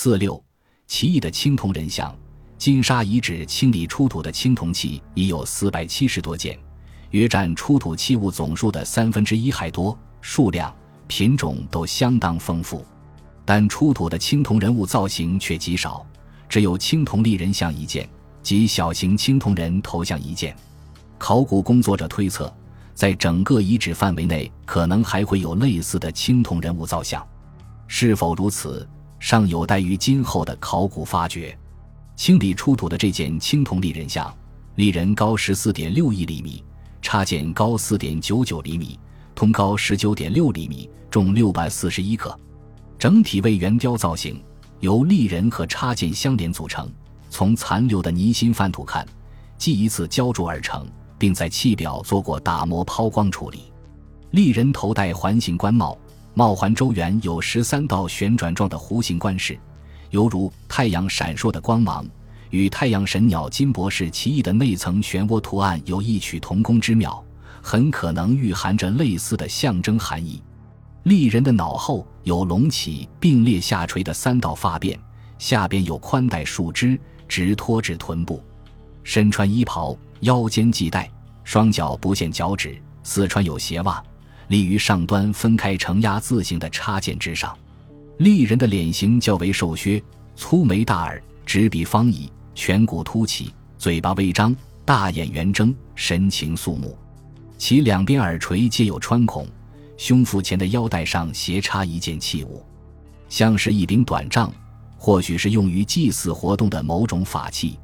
四六，奇异的青铜人像，金沙遗址清理出土的青铜器已有四百七十多件，约占出土器物总数的三分之一还多，数量、品种都相当丰富。但出土的青铜人物造型却极少，只有青铜立人像一件及小型青铜人头像一件。考古工作者推测，在整个遗址范围内，可能还会有类似的青铜人物造像。是否如此，尚有待于今后的考古发掘。清理出土的这件青铜立人像，立人高十四点六一厘米，插件高四点九九厘米，通高十九点六厘米，重六百四十一克，整体为圆雕造型，由立人和插件相连组成。从残留的泥心范土看，即一次浇铸而成。并在器表做过打磨抛光处理。立人头戴环形冠帽，帽环周缘有十三道旋转状的弧形冠饰，犹如太阳闪烁的光芒，与太阳神鸟金博士奇异的内层漩涡图案有异曲同工之妙，很可能蕴含着类似的象征含义。立人的脑后有隆起并列下垂的三道发辫，下边有宽带树枝直拖至臀部，身穿衣袍。腰间系带，双脚不限脚趾，四穿有鞋袜，立于上端分开承压字形的插件之上。立人的脸型较为瘦削，粗眉大耳，直鼻方倚，颧骨凸起，嘴巴微张，大眼圆睁，神情肃穆。其两边耳垂皆有穿孔，胸腹前的腰带上斜插一件器物，像是一柄短杖，或许是用于祭祀活动的某种法器。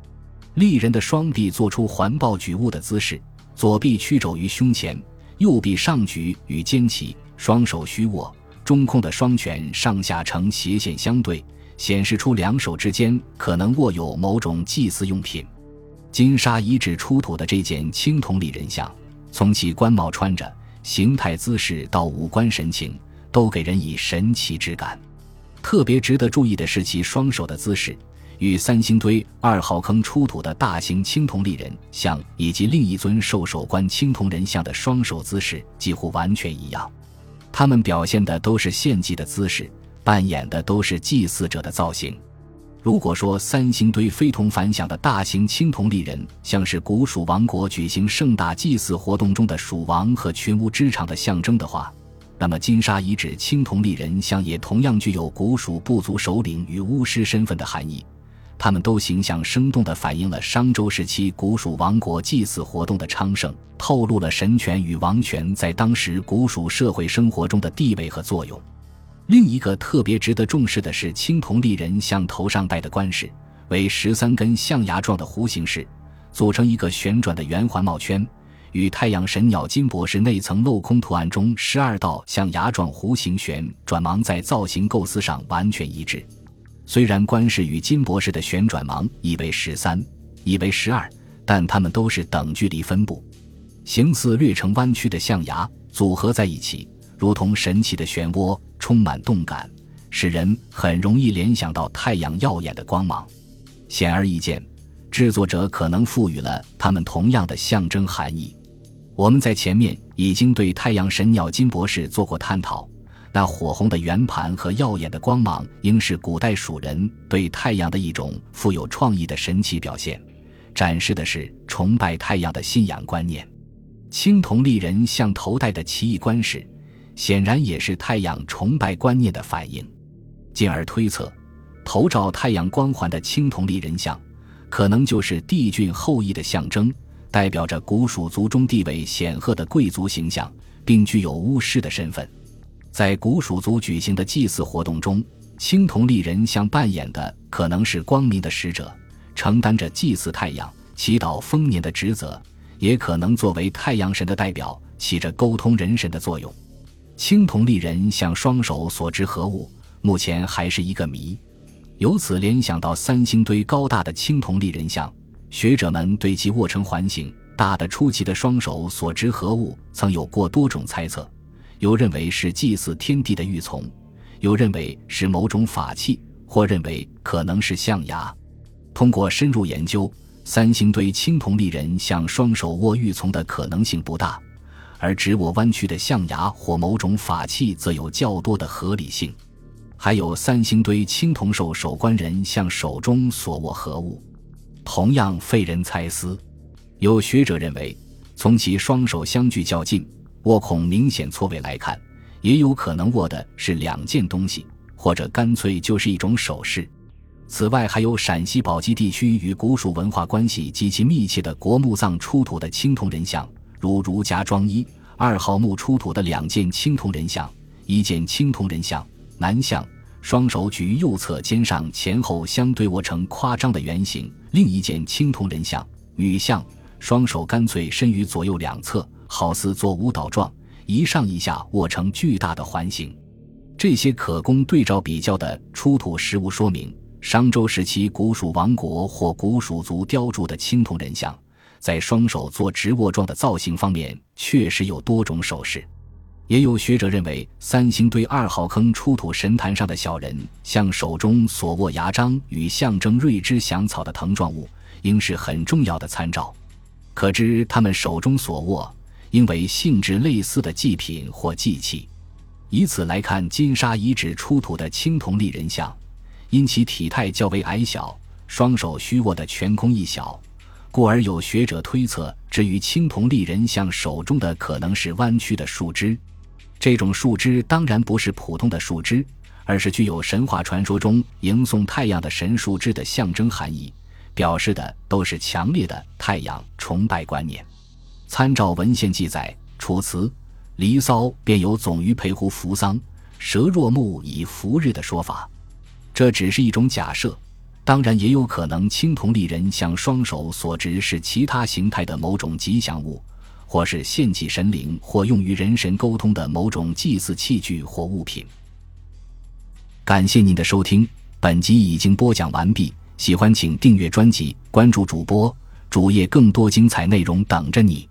立人的双臂做出环抱举物的姿势，左臂屈肘于胸前，右臂上举与肩齐，双手虚握，中空的双拳上下呈斜线相对，显示出两手之间可能握有某种祭祀用品。金沙遗址出土的这件青铜立人像，从其冠帽穿着、形态姿势到五官神情，都给人以神奇之感。特别值得注意的是其双手的姿势。与三星堆二号坑出土的大型青铜立人像以及另一尊兽首冠青铜人像的双手姿势几乎完全一样，他们表现的都是献祭的姿势，扮演的都是祭祀者的造型。如果说三星堆非同凡响的大型青铜立人像是古蜀王国举行盛大祭祀活动中的蜀王和群巫之场的象征的话，那么金沙遗址青铜立人像也同样具有古蜀部族首领与巫师身份的含义。他们都形象生动地反映了商周时期古蜀王国祭祀活动的昌盛，透露了神权与王权在当时古蜀社会生活中的地位和作用。另一个特别值得重视的是青铜立人像头上戴的冠饰，为十三根象牙状的弧形饰，组成一个旋转的圆环帽圈，与太阳神鸟金博士内层镂空图案中十二道象牙状弧形旋转芒在造型构思上完全一致。虽然官氏与金博士的旋转芒以为十三，以为十二，但它们都是等距离分布，形似略呈弯曲的象牙组合在一起，如同神奇的漩涡，充满动感，使人很容易联想到太阳耀眼的光芒。显而易见，制作者可能赋予了它们同样的象征含义。我们在前面已经对太阳神鸟金博士做过探讨。那火红的圆盘和耀眼的光芒，应是古代蜀人对太阳的一种富有创意的神奇表现，展示的是崇拜太阳的信仰观念。青铜立人像头戴的奇异冠饰，显然也是太阳崇拜观念的反应。进而推测，头罩太阳光环的青铜立人像，可能就是帝俊后裔的象征，代表着古蜀族中地位显赫的贵族形象，并具有巫师的身份。在古蜀族举行的祭祀活动中，青铜立人像扮演的可能是光明的使者，承担着祭祀太阳、祈祷丰年的职责，也可能作为太阳神的代表，起着沟通人神的作用。青铜立人像双手所执何物，目前还是一个谜。由此联想到三星堆高大的青铜立人像，学者们对其握成环形、大的出奇的双手所执何物，曾有过多种猜测。有认为是祭祀天地的玉琮，有认为是某种法器，或认为可能是象牙。通过深入研究，三星堆青铜立人像双手握玉琮的可能性不大，而直握弯曲的象牙或某种法器则有较多的合理性。还有三星堆青铜兽守关人像手中所握何物，同样费人猜思。有学者认为，从其双手相距较近、握孔明显错位来看，也有可能握的是两件东西，或者干脆就是一种首饰。此外，还有陕西宝鸡地区与古蜀文化关系极其密切的国墓葬出土的青铜人像，如儒家庄一二号墓出土的两件青铜人像，一件青铜人像男像，双手举于右侧肩上，前后相对握成夸张的圆形；另一件青铜人像女像，双手干脆伸于左右两侧，好似做舞蹈状，一上一下握成巨大的环形。这些可供对照比较的出土实物说明。商周时期古蜀王国或古蜀族雕铸的青铜人像，在双手做直握状的造型方面，确实有多种手势。也有学者认为，三星堆二号坑出土神坛上的小人像手中所握牙璋与象征瑞芝祥草的藤状物，应是很重要的参照。可知他们手中所握，因为性质类似的祭品或祭器。以此来看，金沙遗址出土的青铜立人像。因其体态较为矮小，双手虚握的全空一小，故而有学者推测，至于青铜立人像手中的可能是弯曲的树枝。这种树枝当然不是普通的树枝，而是具有神话传说中迎送太阳的神树枝的象征含义，表示的都是强烈的太阳崇拜观念。参照文献记载，《楚辞·离骚》便有“总于陪湖扶桑，蛇若木以扶日”的说法。这只是一种假设，当然也有可能青铜立人像双手所执是其他形态的某种吉祥物，或是献祭神灵或用于人神沟通的某种祭祀器具或物品。感谢您的收听，本集已经播讲完毕。喜欢请订阅专辑，关注主播主页，更多精彩内容等着你。